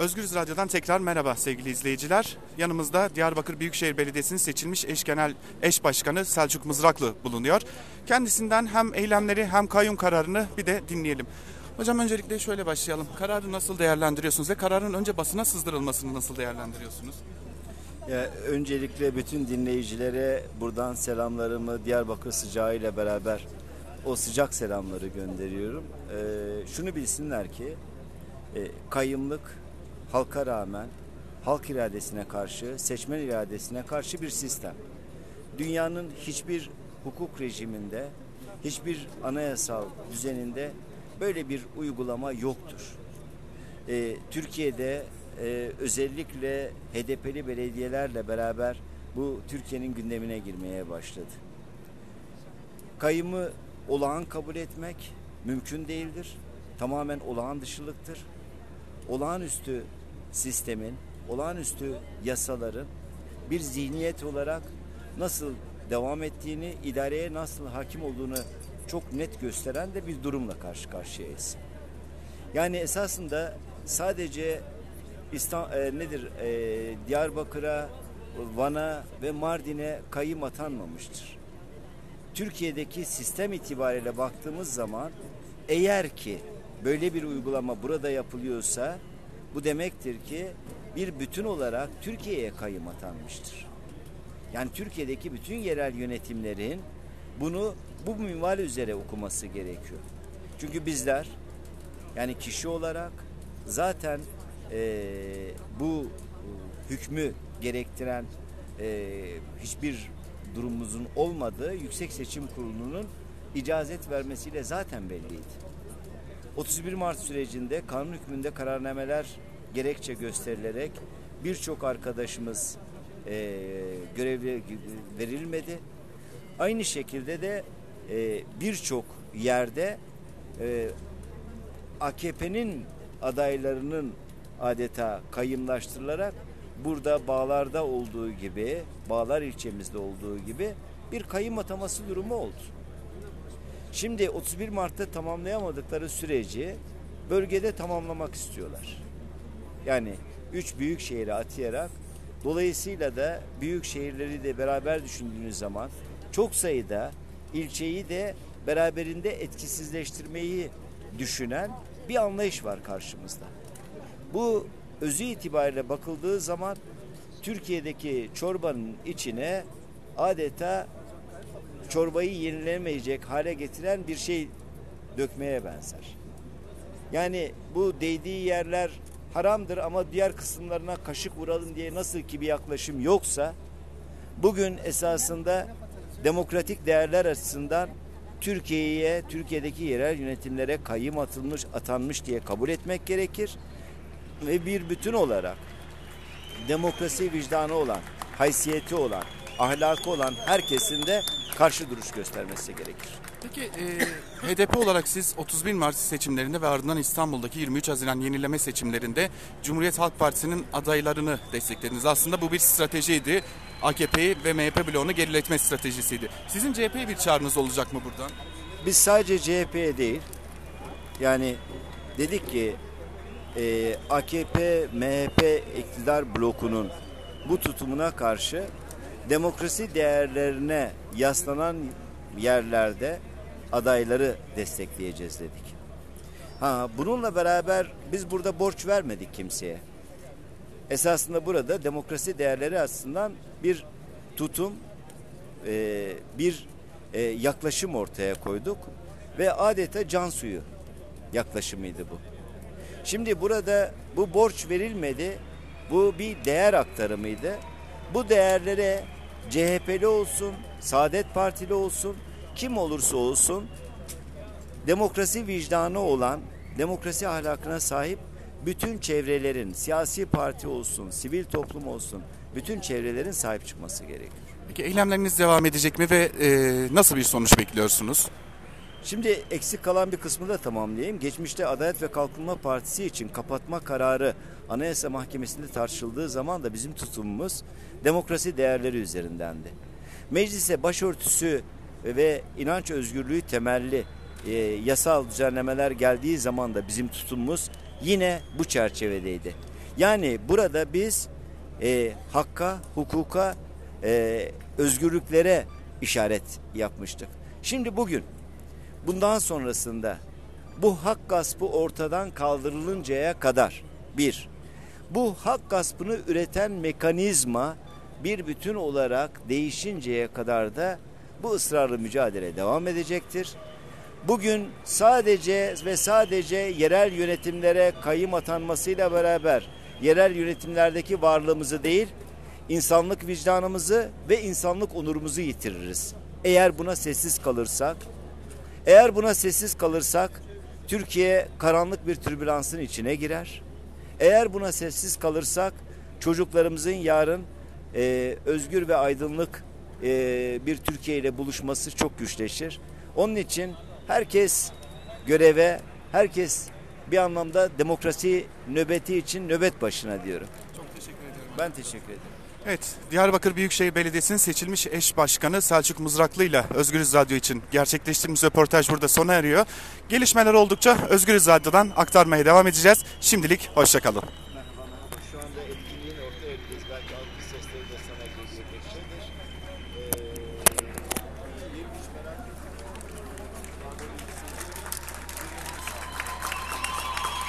Özgürüz Radyo'dan tekrar merhaba sevgili izleyiciler. Yanımızda Diyarbakır Büyükşehir Belediyesi'nin seçilmiş eş genel eş başkanı Selçuk Mızraklı bulunuyor. Kendisinden hem eylemleri hem kayyum kararını bir de dinleyelim. Hocam öncelikle şöyle başlayalım. Kararı nasıl değerlendiriyorsunuz ve kararın önce basına sızdırılmasını nasıl değerlendiriyorsunuz? Ya, öncelikle bütün dinleyicilere buradan selamlarımı Diyarbakır sıcağı ile beraber o sıcak selamları gönderiyorum. Ee, şunu bilsinler ki e, kayyımlık halka rağmen halk iradesine karşı, seçmen iradesine karşı bir sistem. Dünyanın hiçbir hukuk rejiminde, hiçbir anayasal düzeninde böyle bir uygulama yoktur. Ee, Türkiye'de e, özellikle HDP'li belediyelerle beraber bu Türkiye'nin gündemine girmeye başladı. Kayımı olağan kabul etmek mümkün değildir. Tamamen olağan dışılıktır. Olağanüstü sistemin, olağanüstü yasaların bir zihniyet olarak nasıl devam ettiğini, idareye nasıl hakim olduğunu çok net gösteren de bir durumla karşı karşıyayız. Yani esasında sadece İstan, e, nedir e, Diyarbakır'a, Van'a ve Mardin'e kayım atanmamıştır. Türkiye'deki sistem itibariyle baktığımız zaman eğer ki böyle bir uygulama burada yapılıyorsa bu demektir ki bir bütün olarak Türkiye'ye kayım atanmıştır. Yani Türkiye'deki bütün yerel yönetimlerin bunu bu minval üzere okuması gerekiyor. Çünkü bizler yani kişi olarak zaten e, bu hükmü gerektiren e, hiçbir durumumuzun olmadığı Yüksek Seçim Kurulu'nun icazet vermesiyle zaten belliydi. 31 Mart sürecinde kanun hükmünde kararnameler gerekçe gösterilerek birçok arkadaşımız e, görevli verilmedi. Aynı şekilde de e, birçok yerde e, AKP'nin adaylarının adeta kayımlaştırılarak burada bağlarda olduğu gibi, bağlar ilçemizde olduğu gibi bir kayım ataması durumu oldu. Şimdi 31 Mart'ta tamamlayamadıkları süreci bölgede tamamlamak istiyorlar. Yani üç büyük şehri atayarak dolayısıyla da büyük şehirleri de beraber düşündüğünüz zaman çok sayıda ilçeyi de beraberinde etkisizleştirmeyi düşünen bir anlayış var karşımızda. Bu özü itibariyle bakıldığı zaman Türkiye'deki çorbanın içine adeta çorbayı yenilemeyecek hale getiren bir şey dökmeye benzer. Yani bu değdiği yerler haramdır ama diğer kısımlarına kaşık vuralım diye nasıl ki bir yaklaşım yoksa bugün esasında demokratik değerler açısından Türkiye'ye, Türkiye'deki yerel yönetimlere kayyım atılmış, atanmış diye kabul etmek gerekir ve bir bütün olarak demokrasi vicdanı olan, haysiyeti olan, ahlakı olan herkesin de karşı duruş göstermesi gerekir. Peki e, HDP olarak siz 31 Mart seçimlerinde ve ardından İstanbul'daki 23 Haziran yenileme seçimlerinde Cumhuriyet Halk Partisi'nin adaylarını desteklediniz. Aslında bu bir stratejiydi. AKP'yi ve MHP bloğunu geriletme stratejisiydi. Sizin CHP'ye bir çağrınız olacak mı buradan? Biz sadece CHP'ye değil, yani dedik ki e, AKP, MHP iktidar blokunun bu tutumuna karşı demokrasi değerlerine yaslanan yerlerde adayları destekleyeceğiz dedik. Ha, bununla beraber biz burada borç vermedik kimseye. Esasında burada demokrasi değerleri açısından bir tutum, e, bir e, yaklaşım ortaya koyduk ve adeta can suyu yaklaşımıydı bu. Şimdi burada bu borç verilmedi. Bu bir değer aktarımıydı. Bu değerlere CHP'li olsun, Saadet Partili olsun, kim olursa olsun demokrasi vicdanı olan, demokrasi ahlakına sahip bütün çevrelerin, siyasi parti olsun, sivil toplum olsun, bütün çevrelerin sahip çıkması gerekiyor. Peki eylemleriniz devam edecek mi ve e, nasıl bir sonuç bekliyorsunuz? Şimdi eksik kalan bir kısmı da tamamlayayım. Geçmişte Adalet ve Kalkınma Partisi için kapatma kararı Anayasa Mahkemesi'nde tartışıldığı zaman da bizim tutumumuz demokrasi değerleri üzerindendi. Meclise başörtüsü ve inanç özgürlüğü temelli e, yasal düzenlemeler geldiği zaman da bizim tutumumuz yine bu çerçevedeydi. Yani burada biz e, hakka, hukuka, e, özgürlüklere işaret yapmıştık. Şimdi bugün bundan sonrasında bu hak gaspı ortadan kaldırılıncaya kadar bir, bu hak gaspını üreten mekanizma bir bütün olarak değişinceye kadar da bu ısrarlı mücadele devam edecektir. Bugün sadece ve sadece yerel yönetimlere kayım atanmasıyla beraber yerel yönetimlerdeki varlığımızı değil, insanlık vicdanımızı ve insanlık onurumuzu yitiririz. Eğer buna sessiz kalırsak, eğer buna sessiz kalırsak Türkiye karanlık bir türbülansın içine girer. Eğer buna sessiz kalırsak çocuklarımızın yarın e, özgür ve aydınlık e, bir Türkiye ile buluşması çok güçleşir. Onun için herkes göreve, herkes bir anlamda demokrasi nöbeti için nöbet başına diyorum. Çok teşekkür ederim. Ben teşekkür ederim. Evet, Diyarbakır Büyükşehir Belediyesi'nin seçilmiş eş başkanı Selçuk Mızraklı ile Özgürüz Radyo için gerçekleştirdiğimiz röportaj burada sona eriyor. Gelişmeler oldukça Özgürüz Radyo'dan aktarmaya devam edeceğiz. Şimdilik hoşçakalın.